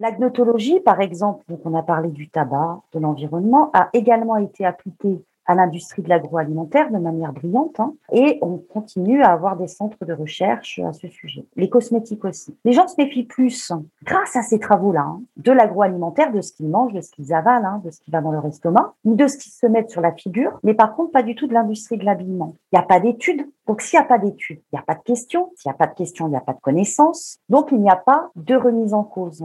L'agnotologie, par exemple, donc on a parlé du tabac, de l'environnement, a également été appliquée à l'industrie de l'agroalimentaire de manière brillante hein, et on continue à avoir des centres de recherche à ce sujet. Les cosmétiques aussi. Les gens se méfient plus, grâce à ces travaux-là, hein, de l'agroalimentaire, de ce qu'ils mangent, de ce qu'ils avalent, hein, de ce qui va dans leur estomac, ou de ce qu'ils se mettent sur la figure, mais par contre pas du tout de l'industrie de l'habillement. Il n'y a pas d'études. Donc s'il n'y a pas d'études, il n'y a pas de questions. S'il n'y a pas de questions, il n'y a pas de connaissances. Donc il n'y a pas de remise en cause.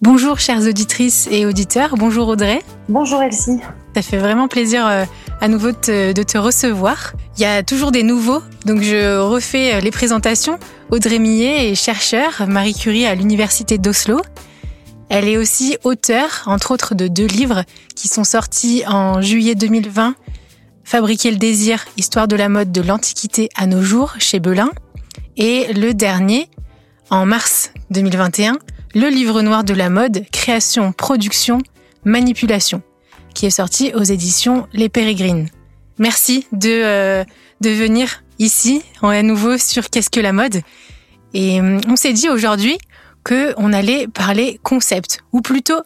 Bonjour chères auditrices et auditeurs, bonjour Audrey. Bonjour Elsie. Ça fait vraiment plaisir euh, à nouveau de te recevoir. Il y a toujours des nouveaux, donc je refais euh, les présentations. Audrey Millet est chercheure, Marie Curie à l'Université d'Oslo. Elle est aussi auteure, entre autres, de deux livres qui sont sortis en juillet 2020. Fabriquer le désir, histoire de la mode de l'Antiquité à nos jours chez Belin. Et le dernier, en mars 2021, le livre noir de la mode, création, production, manipulation, qui est sorti aux éditions Les Pérégrines. Merci de, euh, de venir ici, à nouveau sur Qu'est-ce que la mode? Et hum, on s'est dit aujourd'hui qu'on allait parler concept, ou plutôt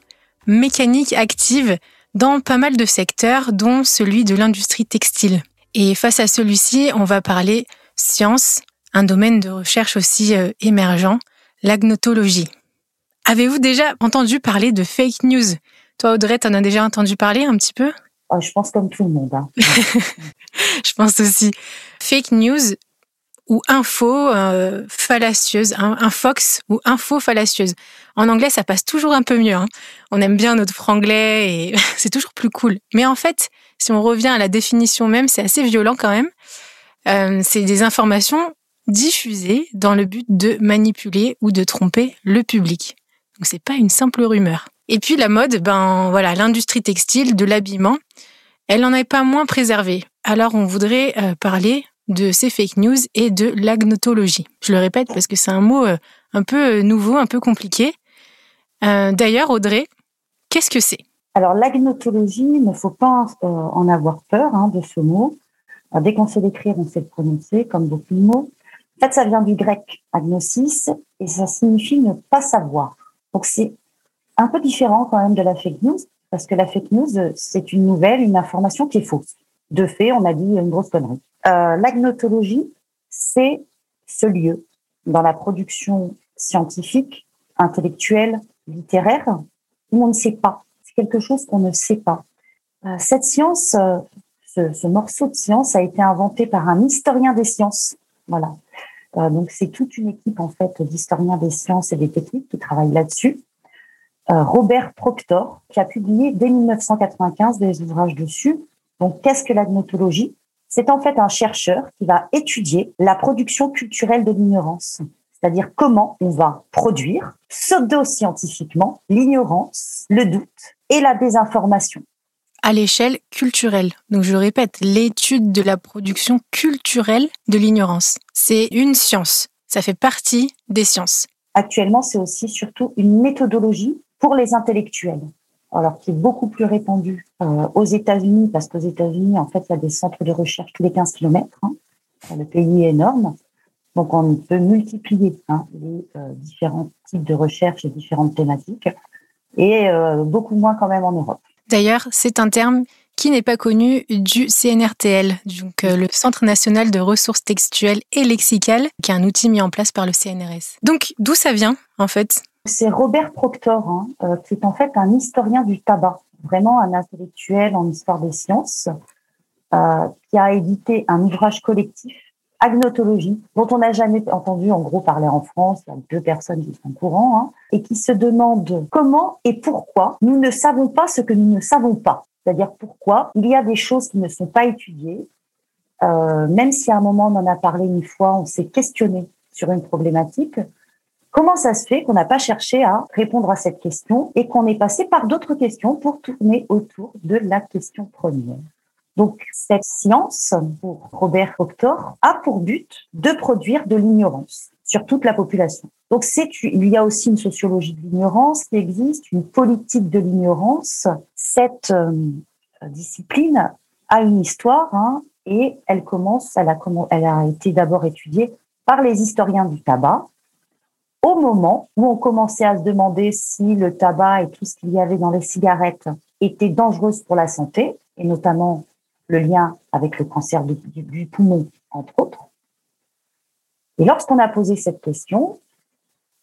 mécanique active dans pas mal de secteurs, dont celui de l'industrie textile. Et face à celui-ci, on va parler science, un domaine de recherche aussi euh, émergent, l'agnotologie. Avez-vous déjà entendu parler de fake news? Toi, Audrey, t'en as déjà entendu parler un petit peu? Oh, Je pense comme tout le monde. Hein. je pense aussi. Fake news ou info euh, fallacieuse, un, fox ou info fallacieuse. En anglais, ça passe toujours un peu mieux. Hein. On aime bien notre franglais et c'est toujours plus cool. Mais en fait, si on revient à la définition même, c'est assez violent quand même. Euh, c'est des informations diffusées dans le but de manipuler ou de tromper le public. Donc c'est pas une simple rumeur. Et puis la mode, ben voilà, l'industrie textile, de l'habillement, elle n'en est pas moins préservée. Alors on voudrait euh, parler de ces fake news et de l'agnotologie. Je le répète parce que c'est un mot euh, un peu euh, nouveau, un peu compliqué. D'ailleurs, Audrey, qu'est-ce que c'est? Alors l'agnotologie, il ne faut pas en avoir peur hein, de ce mot. dès qu'on sait l'écrire, on sait le prononcer, comme beaucoup de mots. En fait, ça vient du grec agnosis et ça signifie ne pas savoir. Donc c'est un peu différent quand même de la fake news, parce que la fake news, c'est une nouvelle, une information qui est fausse. De fait, on a dit une grosse connerie. Euh, L'agnotologie, c'est ce lieu dans la production scientifique, intellectuelle, littéraire, où on ne sait pas. C'est quelque chose qu'on ne sait pas. Euh, cette science, euh, ce, ce, morceau de science a été inventé par un historien des sciences. Voilà. Euh, donc c'est toute une équipe en fait d'historiens des sciences et des techniques qui travaillent là-dessus. Euh, Robert Proctor, qui a publié dès 1995 des ouvrages dessus. Donc qu'est-ce que l'agnotologie C'est en fait un chercheur qui va étudier la production culturelle de l'ignorance, c'est-à-dire comment on va produire pseudo-scientifiquement l'ignorance, le doute et la désinformation à l'échelle culturelle. Donc je répète, l'étude de la production culturelle de l'ignorance. C'est une science. Ça fait partie des sciences. Actuellement, c'est aussi surtout une méthodologie pour les intellectuels. Alors, qui est beaucoup plus répandue euh, aux États-Unis, parce qu'aux États-Unis, en fait, il y a des centres de recherche tous les 15 kilomètres. Hein. Le pays est énorme. Donc, on peut multiplier hein, les euh, différents types de recherche et différentes thématiques. et beaucoup moins quand même en Europe. D'ailleurs, c'est un terme qui n'est pas connu du CNRTL, donc le Centre national de ressources textuelles et lexicales, qui est un outil mis en place par le CNRS. Donc, d'où ça vient, en fait? C'est Robert Proctor, hein, qui est en fait un historien du tabac, vraiment un intellectuel en histoire des sciences, euh, qui a édité un ouvrage collectif, Agnotologie, dont on n'a jamais entendu en gros parler en France, il y a deux personnes qui sont au courant, hein, et qui se demandent comment et pourquoi nous ne savons pas ce que nous ne savons pas. C'est-à-dire pourquoi il y a des choses qui ne sont pas étudiées, euh, même si à un moment on en a parlé une fois, on s'est questionné sur une problématique, Comment ça se fait qu'on n'a pas cherché à répondre à cette question et qu'on est passé par d'autres questions pour tourner autour de la question première? Donc, cette science, pour Robert Proctor, a pour but de produire de l'ignorance sur toute la population. Donc, c'est, il y a aussi une sociologie de l'ignorance qui existe, une politique de l'ignorance. Cette euh, discipline a une histoire hein, et elle commence, elle a, elle a été d'abord étudiée par les historiens du tabac au moment où on commençait à se demander si le tabac et tout ce qu'il y avait dans les cigarettes était dangereux pour la santé, et notamment le lien avec le cancer du, poumon, entre autres. Et lorsqu'on a posé cette question,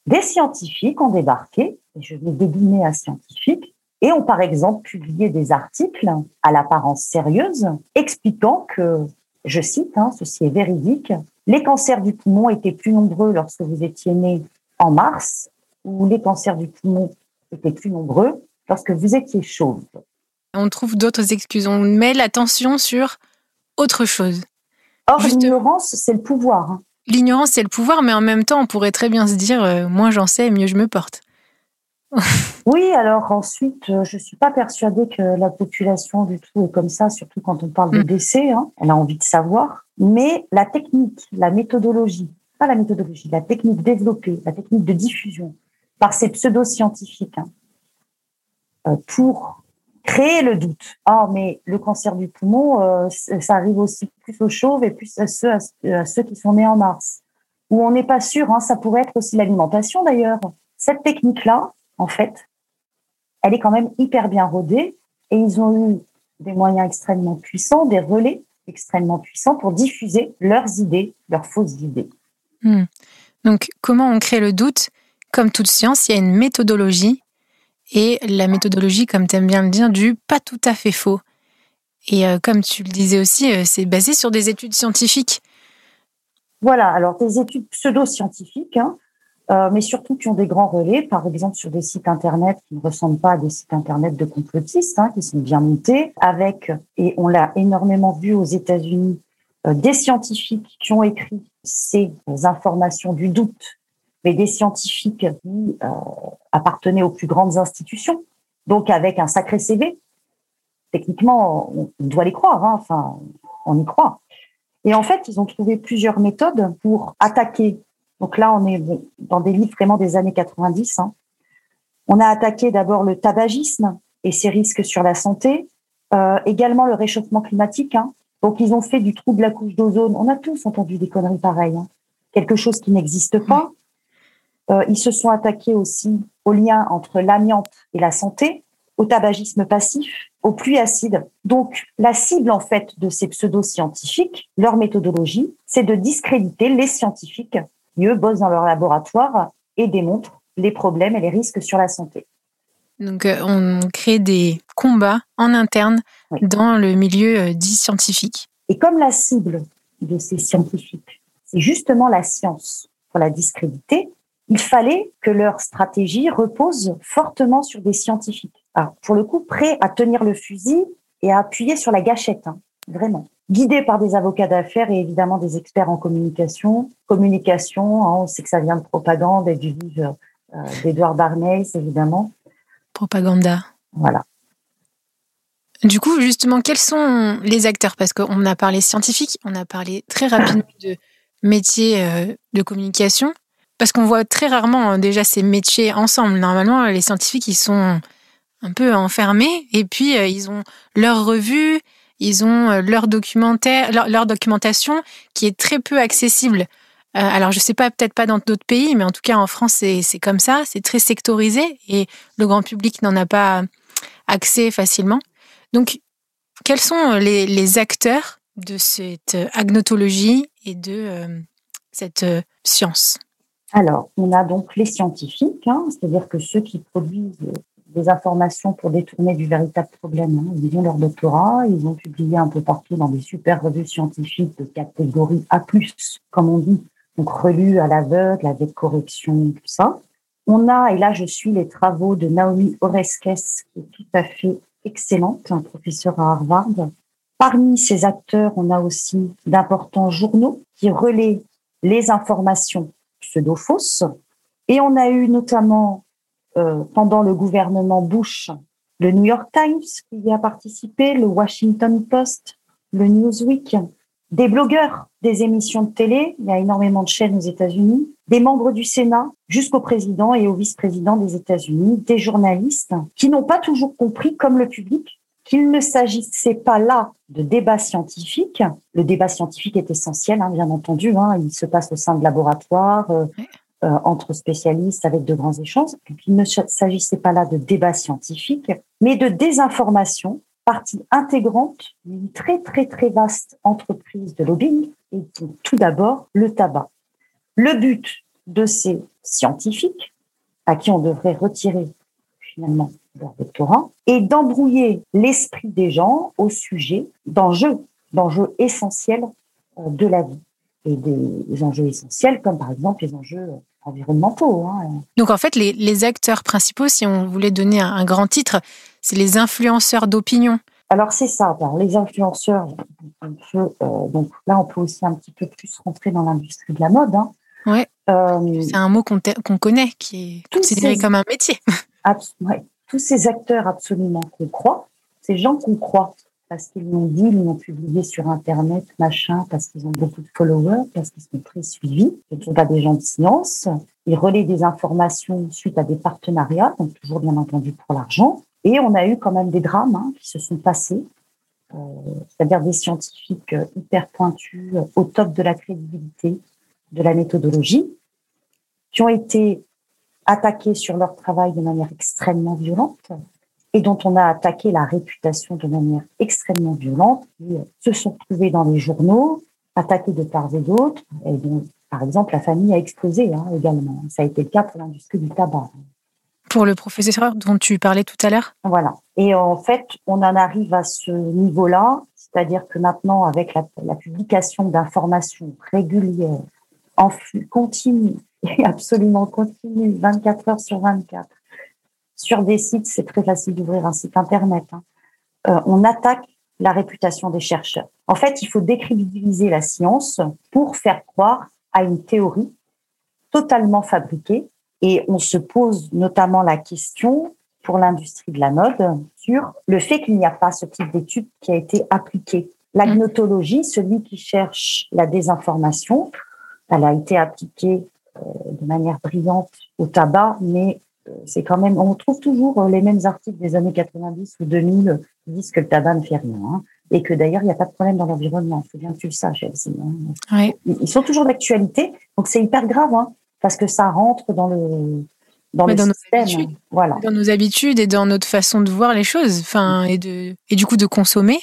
des scientifiques ont débarqué, et je vais déguiner à scientifique, et ont par exemple publié des articles à l'apparence sérieuse expliquant que, je cite, hein, ceci est véridique, les cancers du poumon étaient plus nombreux lorsque vous étiez né en mars, ou les cancers du poumon étaient plus nombreux lorsque vous étiez chauve. On trouve d'autres excuses. On met l'attention sur autre chose. Or, l'ignorance, c'est le pouvoir. Hein. L'ignorance, c'est le pouvoir, mais en même temps, on pourrait très bien se dire, euh, moins j'en sais, mieux je me porte. oui, alors ensuite, euh, je ne suis pas persuadée que la population du tout est comme ça, surtout quand on parle de mm. décès. Hein. Elle a envie de savoir. Mais la technique, la méthodologie, pas la méthodologie, la technique développée, la technique de diffusion par ces pseudo-scientifiques hein, euh, pour créer le doute. Ah, mais le cancer du poumon, euh, ça arrive aussi plus aux chauves et plus à ceux, à ceux qui sont nés en mars. Où on n'est pas sûr, hein, ça pourrait être aussi l'alimentation d'ailleurs. Cette technique-là, en fait, elle est quand même hyper bien rodée et ils ont eu des moyens extrêmement puissants, des relais extrêmement puissants pour diffuser leurs idées, leurs fausses idées. Hmm. Donc, comment on crée le doute? Comme toute science, il y a une méthodologie et la méthodologie, comme tu aimes bien le dire, du pas tout à fait faux. Et euh, comme tu le disais aussi, euh, c'est basé sur des études scientifiques. Voilà, alors des études pseudo-scientifiques, hein, euh, mais surtout qui ont des grands relais, par exemple sur des sites internet qui ne ressemblent pas à des sites internet de complotistes, hein, qui sont bien montés, avec, et on l'a énormément vu aux États-Unis, des scientifiques qui ont écrit ces informations du doute mais des scientifiques qui euh, appartenaient aux plus grandes institutions, donc avec un sacré CV. Techniquement, on doit les croire, hein, enfin, on y croit. Et en fait, ils ont trouvé plusieurs méthodes pour attaquer. Donc là, on est dans des livres vraiment des années 90. Hein. On a attaqué d'abord le tabagisme et ses risques sur la santé, euh, également le réchauffement climatique. Hein. Donc ils ont fait du trou de la couche d'ozone. On a tous entendu des conneries pareilles. Hein. Quelque chose qui n'existe pas. Euh, ils se sont attaqués aussi au lien entre l'amiante et la santé, au tabagisme passif, aux pluies acides. Donc, la cible, en fait, de ces pseudo-scientifiques, leur méthodologie, c'est de discréditer les scientifiques qui, eux, bossent dans leur laboratoire et démontrent les problèmes et les risques sur la santé. Donc, euh, on crée des combats en interne dans le milieu euh, dit scientifique. Et comme la cible de ces scientifiques, c'est justement la science pour la discréditer, il fallait que leur stratégie repose fortement sur des scientifiques. Alors, pour le coup, prêts à tenir le fusil et à appuyer sur la gâchette, hein, vraiment. Guidés par des avocats d'affaires et évidemment des experts en communication. Communication, hein, on sait que ça vient de propagande et du livre euh, d'Edouard évidemment. Propaganda. Voilà. Du coup, justement, quels sont les acteurs? Parce qu'on a parlé scientifique, on a parlé très rapidement de métiers euh, de communication. Parce qu'on voit très rarement hein, déjà ces métiers ensemble. Normalement, les scientifiques, ils sont un peu enfermés et puis euh, ils ont leur revue, ils ont euh, leur documentaire, leur, documentation qui est très peu accessible alors je sais pas, peut-être pas dans d'autres pays, mais en tout cas en France c'est comme ça, c'est très sectorisé et le grand public n'en a pas accès facilement. Donc quels sont les, acteurs de cette agnotologie et de cette science? Alors, on a donc les scientifiques, hein, c'est-à-dire que ceux qui produisent des informations pour détourner du véritable problème. Hein. Ils ont leur doctorat, ils ont publié un peu partout dans des super revues scientifiques de catégorie A+, comme on dit, donc relus à l'aveugle, avec correction, tout ça. On a, et là je suis les travaux de Naomi Oreskes, qui est tout à fait excellente, un professeur à Harvard. Parmi ces acteurs, on a aussi d'importants journaux qui relaient les informations pseudo-fausses. Et on a eu notamment euh, pendant le gouvernement Bush, le New York Times qui y a participé, le Washington Post, le Newsweek, des blogueurs des émissions de télé, il y a énormément de chaînes aux États-Unis, des membres du Sénat jusqu'au président et au vice-président des États-Unis, des journalistes qui n'ont pas toujours compris, comme le public, qu'il ne s'agissait pas là de débat scientifique. Le débat scientifique est essentiel, hein, bien entendu. Hein, il se passe au sein de laboratoires, euh, euh, entre spécialistes avec de grands échanges. Il ne s'agissait pas là de débat scientifique, mais de désinformation, partie intégrante d'une très très très vaste entreprise de lobbying et tout d'abord le tabac. Le but de ces scientifiques, à qui on devrait retirer finalement leur doctorat, est d'embrouiller l'esprit des gens au sujet d'enjeux, d'enjeux essentiels euh, de la vie et des enjeux essentiels comme par exemple les enjeux environnementaux. Hein. Donc en fait, les, acteurs principaux, si on voulait donner un, grand titre, c'est les influenceurs d'opinion. Alors c'est ça, les influenceurs, euh, donc là on peut aussi un petit peu plus rentrer dans l'industrie de la mode. Hein. Ouais. Euh, c'est un mot qu'on connaît, qui est considéré comme un métier. Tous ces acteurs absolument qu'on croit, ces gens qu'on croit, parce qu'ils l'ont dit, ils l'ont publié sur Internet, machin, parce qu'ils ont beaucoup de followers, parce qu'ils sont très suivis. Ce ne sont pas des gens de science. Ils relaient des informations suite à des partenariats, donc toujours bien entendu pour l'argent. Et on a eu quand même des drames hein, qui se sont passés, euh, c'est-à-dire des scientifiques euh, hyper pointus, euh, au top de la crédibilité, de la méthodologie, qui ont été attaqués sur leur travail de manière extrêmement violente, et dont on a attaqué la réputation de manière extrêmement violente, qui se sont trouvés dans les journaux, attaqués de part et d'autre, et dont, par exemple, la famille a explosé hein, également. Ça a été le cas pour l'industrie du tabac. Pour le professeur dont tu parlais tout à l'heure? Voilà. Et en fait, on en arrive à ce niveau-là, c'est-à-dire que maintenant, avec la, la publication d'informations régulières, en flux continu, et absolument continu, 24 heures sur 24, sur des sites, c'est très facile d'ouvrir un site internet. Hein. Euh, on attaque la réputation des chercheurs. En fait, il faut décrédibiliser la science pour faire croire à une théorie totalement fabriquée. Et on se pose notamment la question pour l'industrie de la mode sur le fait qu'il n'y a pas ce type d'étude qui a été appliqué. L'agnotologie, celui qui cherche la désinformation, elle a été appliquée de manière brillante au tabac, mais c'est quand même, on trouve toujours euh, les mêmes articles des années 90 ou 2000 qui disent que le tabac ne fait rien. Hein, et que d'ailleurs, il n'y a pas de problème dans l'environnement. Il faut bien que tu le saches, Elsie. Hein. Ils sont toujours d'actualité. Donc, c'est hyper grave, hein, parce que ça rentre dans le, dans le système. voilà. Dans nos habitudes et dans notre façon de voir les choses, enfin, et, de, et du coup de consommer.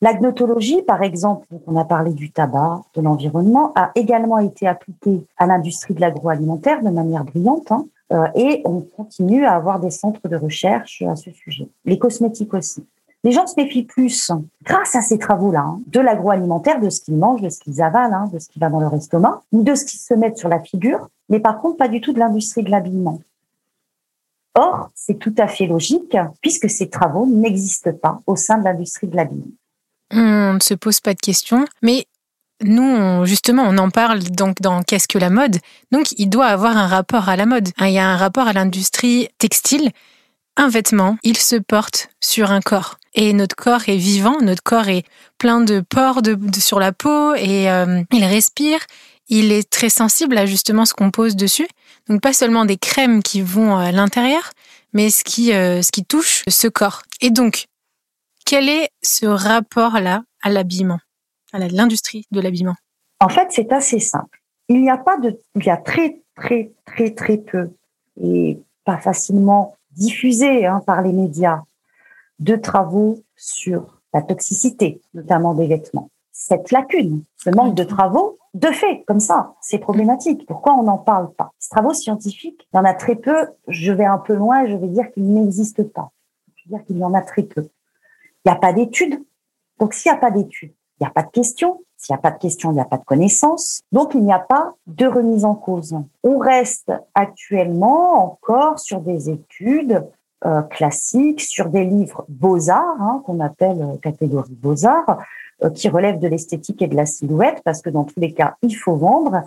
L'agnotologie, par exemple, on a parlé du tabac, de l'environnement, a également été appliquée à l'industrie de l'agroalimentaire de manière brillante. Hein. Euh, et on continue à avoir des centres de recherche à ce sujet. Les cosmétiques aussi. Les gens se méfient plus, grâce à ces travaux-là, hein, de l'agroalimentaire, de ce qu'ils mangent, de ce qu'ils avalent, hein, de ce qui va dans leur estomac, ou de ce qu'ils se mettent sur la figure, mais par contre pas du tout de l'industrie de l'habillement. Or, c'est tout à fait logique, puisque ces travaux n'existent pas au sein de l'industrie de l'habillement. On ne se pose pas de questions, mais nous, justement, on en parle donc dans Qu'est-ce que la mode? Donc, il doit avoir un rapport à la mode. Hein, il y a un rapport à l'industrie textile. Un vêtement, il se porte sur un corps. Et notre corps est vivant, notre corps est plein de pores sur la peau et euh, il respire. Il est très sensible à justement ce qu'on pose dessus. Donc, pas seulement des crèmes qui vont à l'intérieur, mais ce qui, euh, ce qui touche ce corps. Et donc, quel est ce rapport-là à l'habillement à l'industrie de l'habillement? En fait, c'est assez simple. il n'y a pas de, il y a très, très, très, très peu et pas facilement diffusé hein, par les médias de travaux sur la toxicité, notamment des vêtements. Cette lacune, ce manque de travaux, de fait, comme ça, c'est problématique. Pourquoi on n'en parle pas? Ces travaux scientifiques, il y en a très peu. Je vais un peu loin je vais dire qu'ils n'existent pas. Je veux dire qu'il y en a très peu. Il n'y a pas d'études. Donc, s'il n'y a pas d'études, il n'y a pas de questions. S'il n'y a pas de questions, il n'y a pas de connaissances. Donc, il n'y a pas de remise en cause. On reste actuellement encore sur des études euh, classiques, sur des livres beaux-arts, hein, qu'on appelle euh, catégorie beaux-arts, euh, qui relèvent de l'esthétique et de la silhouette, parce que dans tous les cas, il faut vendre.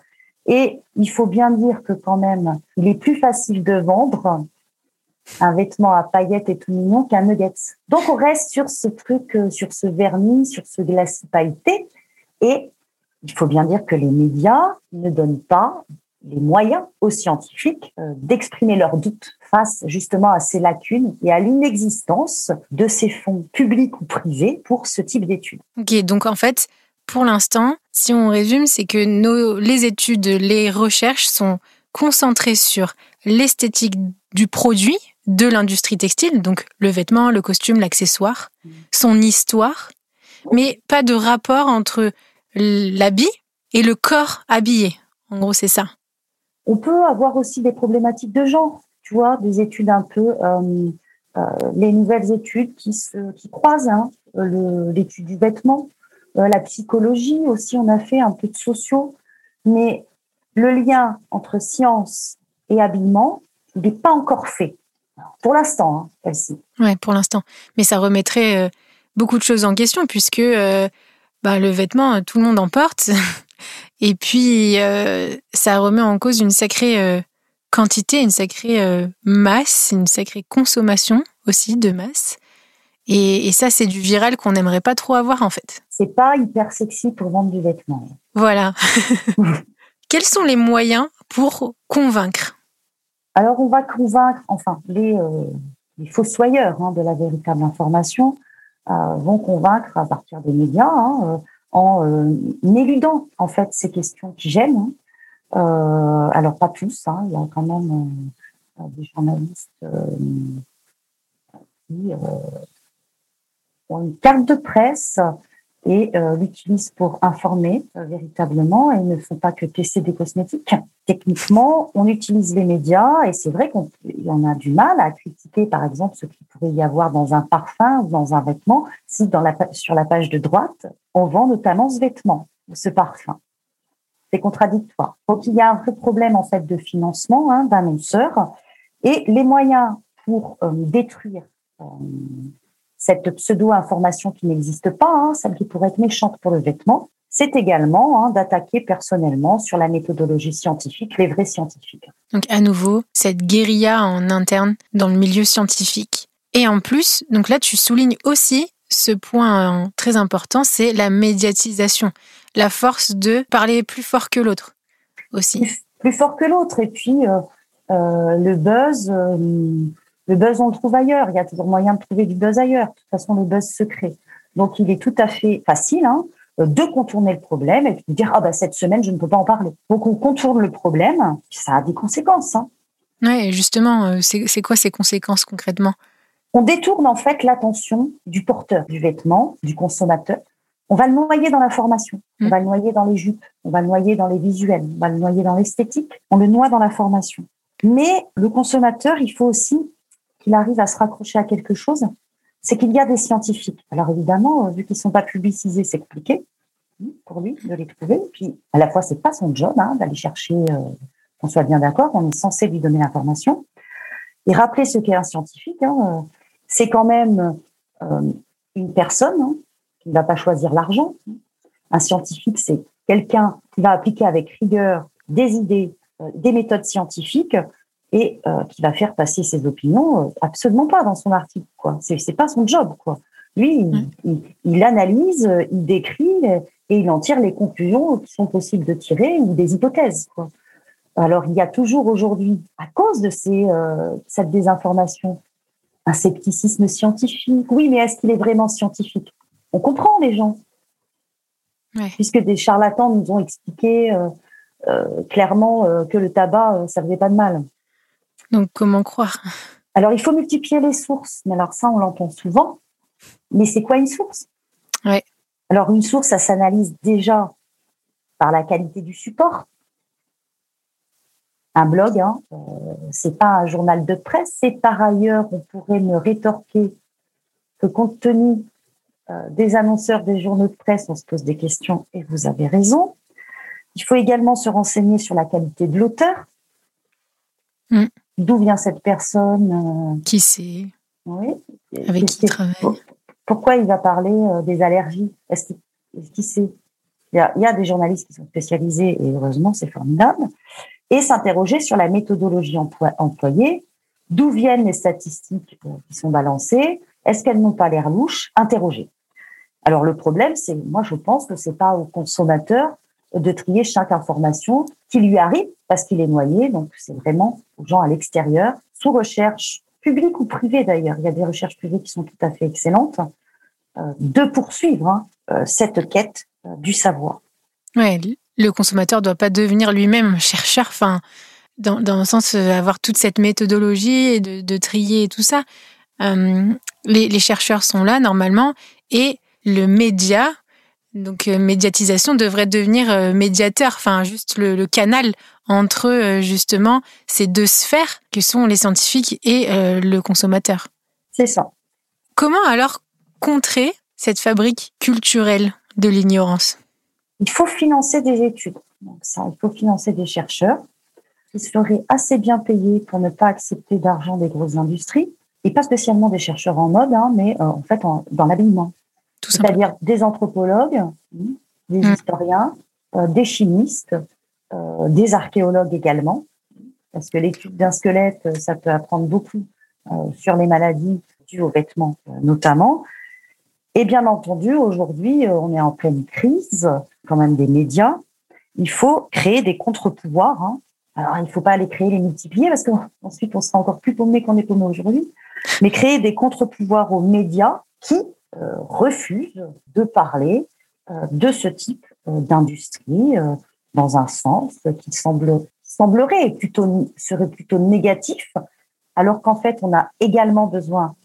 Et il faut bien dire que quand même, il est plus facile de vendre un vêtement à paillettes et tout mignon qu'un nugget. Donc on reste sur ce truc, euh, sur ce vernis, sur ce glacis pailleté. Et il faut bien dire que les médias ne donnent pas les moyens aux scientifiques euh, d'exprimer leurs doutes face justement à ces lacunes et à l'inexistence de ces fonds publics ou privés pour ce type d'études. Ok, donc en fait, pour l'instant, si on résume, c'est que nos, les études, les recherches sont concentrées sur l'esthétique du produit, de l'industrie textile, donc le vêtement, le costume, l'accessoire, mmh. son histoire, mais pas de rapport entre l'habit et le corps habillé. En gros, c'est ça. On peut avoir aussi des problématiques de genre, tu vois, des études un peu, euh, euh, les nouvelles études qui, se, qui croisent hein, l'étude du vêtement, euh, la psychologie aussi, on a fait un peu de sociaux, mais le lien entre science et habillement, il n'est pas encore fait. Pour l'instant, hein, Oui, pour l'instant. Mais ça remettrait euh, beaucoup de choses en question puisque euh, bah, le vêtement, tout le monde en porte. Et puis, euh, ça remet en cause une sacrée quantité, une sacrée masse, une sacrée consommation aussi de masse. Et, et ça, c'est du viral qu'on n'aimerait pas trop avoir en fait. C'est pas hyper sexy pour vendre du vêtement. Voilà. Quels sont les moyens pour convaincre? Alors, on va convaincre, enfin, les, euh, les fossoyeurs hein, de la véritable information euh, vont convaincre à partir des médias hein, euh, en éludant en fait ces questions qui gênent. Hein. alors, pas tous, hein, il y a quand même des journalistes qui ont une carte de presse et euh, l'utilisent pour informer euh, véritablement et ne font pas que tester des cosmétiques. Techniquement, on utilise les médias et c'est vrai qu'on en a du mal à critiquer, par exemple, ce qu'il pourrait y avoir dans un parfum ou dans un vêtement, si sur la page de droite, on vend notamment ce vêtement, ce parfum. C'est contradictoire. Donc, il y a un vrai problème, en fait, de financement hein, d'annonceurs et les moyens pour euh, détruire cette pseudo-information qui n'existe pas, hein, celle qui pourrait être méchante pour le vêtement, c'est également hein, d'attaquer personnellement sur la méthodologie scientifique, les vrais scientifiques. Donc à nouveau, cette guérilla en interne dans le milieu scientifique. Et en plus, donc là tu soulignes aussi ce point euh, très important, c'est la médiatisation, la force de parler plus fort que l'autre aussi. Plus, fort que l'autre. Et puis euh, euh, le buzz, le buzz, on le trouve ailleurs. Il y a toujours moyen de trouver du buzz ailleurs. De toute façon, le buzz se crée. Donc, il est tout à fait facile hein, de contourner le problème et de dire ah bah cette semaine je ne peux pas en parler. Donc, on contourne le problème. Ça a des conséquences. Hein. Oui, justement, euh, c'est quoi ces conséquences concrètement? On détourne en fait l'attention du porteur du vêtement, du consommateur. On va le noyer dans l'information, on mmh. va le noyer dans les jupes, on va le noyer dans les visuels, on va le noyer dans l'esthétique, on le noie dans la formation. Mais le consommateur, il faut aussi qu'il arrive à se raccrocher à quelque chose, c'est qu'il y a des scientifiques. Alors évidemment, euh, vu qu'ils ne sont pas publicisés, c'est compliqué hein, pour lui de les trouver. Puis à la fois, c'est pas son job hein, d'aller chercher, euh, qu'on soit bien d'accord, on est censé lui donner l'information. Et rappeler ce qu'est un scientifique, hein, euh, c'est quand même une personne qui ne va pas choisir l'argent. Un scientifique, c'est quelqu'un qui va appliquer avec rigueur des idées, des méthodes scientifiques et euh, qui va faire passer ses opinions euh, absolument pas dans son article quoi. C'est pas son job quoi. Lui il, il, analyse euh, il décrit et il en tire les conclusions qui sont possibles de tirer ou des hypothèses quoi. Alors il y a toujours aujourd'hui à cause de ces cette désinformation un scepticisme scientifique. Oui mais est-ce qu'il est vraiment scientifique? On comprend les gens. Puisque des charlatans nous ont expliqué clairement que le tabac, ça faisait pas de mal. Donc, comment croire? Alors, il faut multiplier les sources. Mais alors, ça, on l'entend souvent. Mais c'est quoi une source? Ouais. Alors, une source, ça s'analyse déjà par la qualité du support. Un blog, hein, euh, c'est pas un journal de presse. C'est par ailleurs, on pourrait me rétorquer que compte tenu euh, des annonceurs des journaux de presse, on se pose des questions et vous avez raison. Il faut également se renseigner sur la qualité de l'auteur. Mm. D'où vient cette personne euh, Qui c'est? Oui. Avec qui il travaille? Pourquoi il va parler euh, des allergies? Est-ce qu'il sait? Il y, a, il y, a, des journalistes qui sont spécialisés et heureusement c'est formidable. Et s'interroger sur la méthodologie employée, d'où viennent les statistiques euh, qui sont balancées, est-ce qu'elles n'ont pas l'air louches? Interroger. Alors le problème, c'est, moi je pense que c'est pas au consommateur de trier chaque information qui lui arrive parce qu'il est noyé. Donc, c'est vraiment aux gens à l'extérieur, sous recherche publique ou privée d'ailleurs. Il y a des recherches privées qui sont tout à fait excellentes, euh, de poursuivre hein, euh, cette quête euh, du savoir. Oui, le consommateur ne doit pas devenir lui-même chercheur, enfin, dans, le sens avoir toute cette méthodologie et de, trier et tout ça. les chercheurs sont là normalement et le média donc euh, médiatisation devrait devenir euh, médiateur, enfin juste le, canal entre euh, justement ces deux sphères que sont les scientifiques et le consommateur. C'est ça. Comment alors contrer cette fabrique culturelle de l'ignorance? Il faut financer des études. ça, il faut financer des chercheurs qui seraient assez bien payés pour ne pas accepter d'argent des grosses industries et pas spécialement des chercheurs en mode, hein, mais en fait dans l'habillement c'est-à-dire des anthropologues, des mm. historiens, euh, des chimistes, euh, des archéologues également, parce que l'étude d'un squelette, euh, ça peut apprendre beaucoup sur les maladies dues aux vêtements notamment. Et bien entendu, aujourd'hui, on est en pleine crise, quand même des médias. Il faut créer des contre-pouvoirs. Hein. Alors, il ne faut pas aller créer les multiplier parce qu'ensuite, on sera encore plus paumé qu'on est paumé aujourd'hui. Mais créer des contre-pouvoirs aux médias qui refuse de parler euh, de ce type euh, d'industrie dans un sens qui semble, semblerait plutôt, serait plutôt négatif, alors qu'en fait, on a également besoin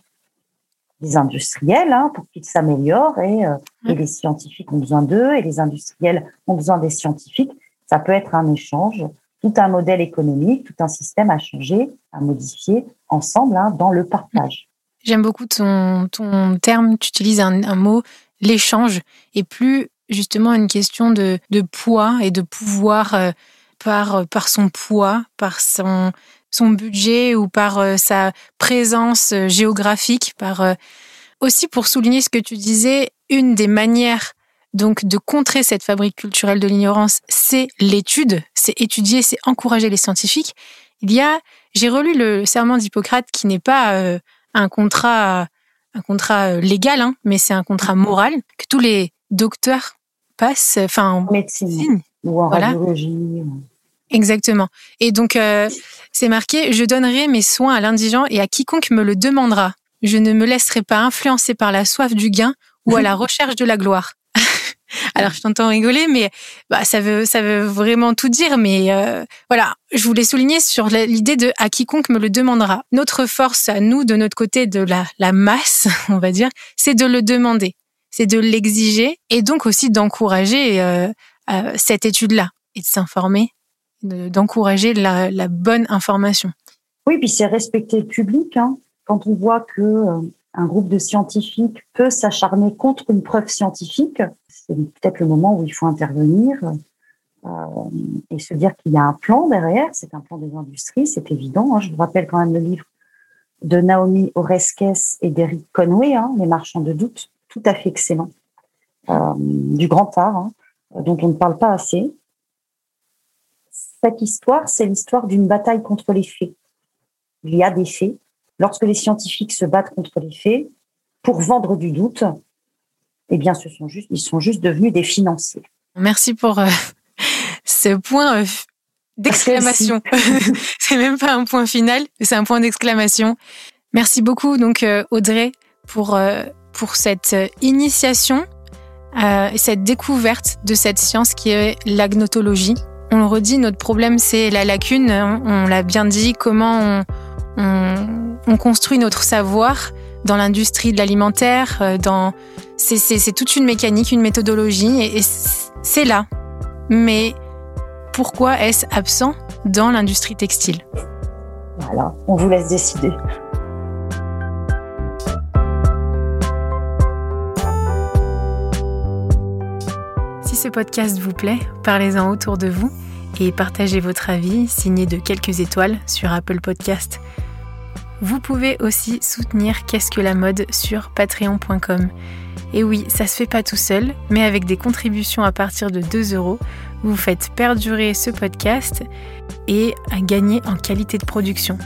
des industriels hein, pour qu'ils s'améliorent et, et, les scientifiques ont besoin d'eux et les industriels ont besoin des scientifiques. Ça peut être un échange, tout un modèle économique, tout un système à changer, à modifier ensemble hein, dans le partage. J'aime beaucoup ton, ton terme, tu utilises un, mot, l'échange, et plus justement une question de, de poids et de pouvoir euh, par, par son poids, par son, son budget ou par euh, sa présence euh, géographique, par aussi pour souligner ce que tu disais, une des manières donc de contrer cette fabrique culturelle de l'ignorance, c'est l'étude, c'est étudier, c'est encourager les scientifiques. Il y a, j'ai relu le serment d'Hippocrate qui n'est pas un contrat, un contrat euh, légal, hein, mais c'est un contrat moral que tous les docteurs passent, enfin en médecine ou en radiologie. Exactement. Et donc euh, c'est marqué je donnerai mes soins à l'indigent et à quiconque me le demandera. Je ne me laisserai pas influencer par la soif du gain ou à la recherche de la gloire. Alors je t'entends rigoler, mais bah, ça veut ça veut vraiment tout dire. Mais euh, voilà, je voulais souligner sur l'idée de à quiconque me le demandera. Notre force à nous, de notre côté de la, la masse, on va dire, c'est de le demander, c'est de l'exiger et donc aussi d'encourager euh, euh, cette étude-là et de s'informer, d'encourager la, bonne information. Oui, puis c'est respecter le public. Hein. Quand on voit que un groupe de scientifiques peut s'acharner contre une preuve scientifique, c'est peut-être le moment où il faut intervenir euh, et se dire qu'il y a un plan derrière. C'est un plan des industries, c'est évident. Hein. Je vous rappelle quand même le livre de Naomi Oreskes et d'Eric Conway, hein, Les marchands de doute, tout à fait excellent, euh, du grand art, hein, dont on ne parle pas assez. Cette histoire, c'est l'histoire d'une bataille contre les faits. Il y a des faits. Lorsque les scientifiques se battent contre les faits, pour vendre du doute, eh bien, ce sont juste, ils sont juste devenus des financiers. Merci pour euh, ce point euh, d'exclamation. c'est même pas un point final, c'est un point d'exclamation. Merci beaucoup, donc, euh, Audrey, pour, pour cette initiation, cette découverte de cette science qui est l'agnotologie. On le redit, notre problème, c'est la lacune. On, l'a bien dit, comment on, construit notre savoir dans l'industrie de l'alimentaire. Euh, dans... C'est toute une mécanique, une méthodologie, et c'est là. Mais pourquoi est-ce absent dans l'industrie textile? Voilà, on vous laisse décider. Si ce podcast vous plaît, parlez-en autour de vous et partagez votre avis signé de quelques étoiles sur Apple Podcast. Vous pouvez aussi soutenir Qu'est-ce que la mode sur patreon.com. Et oui, ça se fait pas tout seul, mais avec des contributions à partir de 2 euros, vous faites perdurer ce podcast et gagner en qualité de production.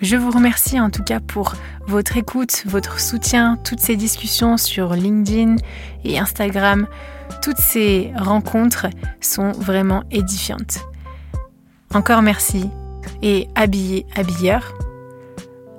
Je vous remercie en tout cas pour votre écoute, votre soutien, toutes ces discussions sur LinkedIn et Instagram. Toutes ces rencontres sont vraiment édifiantes. Encore merci et habillé, habilleur.